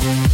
We'll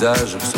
visage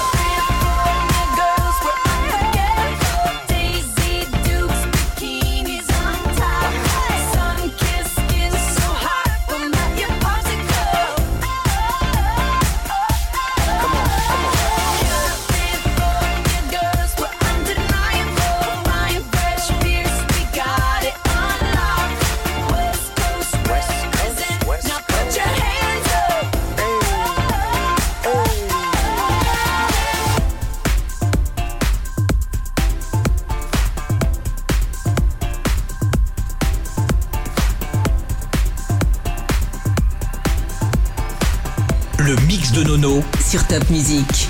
Sur Top Music.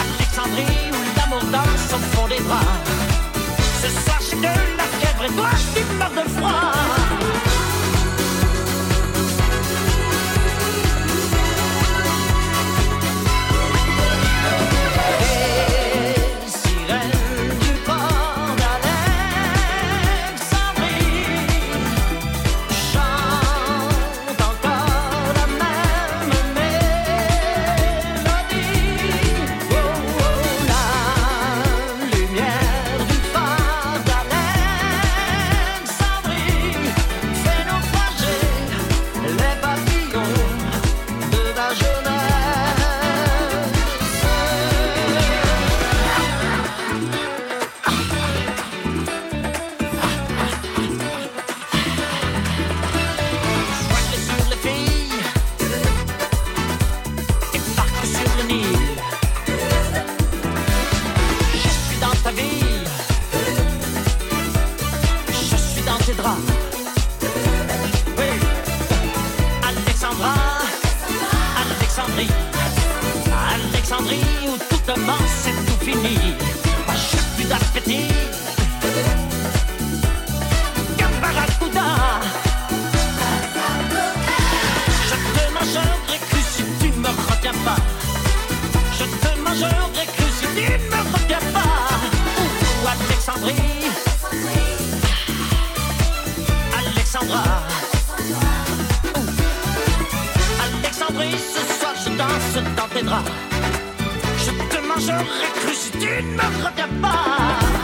Alexandrie où l'amour danse au fond des bras. Ce soir j'ai la fièvre et toi je suis de froid. rose dans tes draps. Je te mangerai cru si tu ne me reviens pas.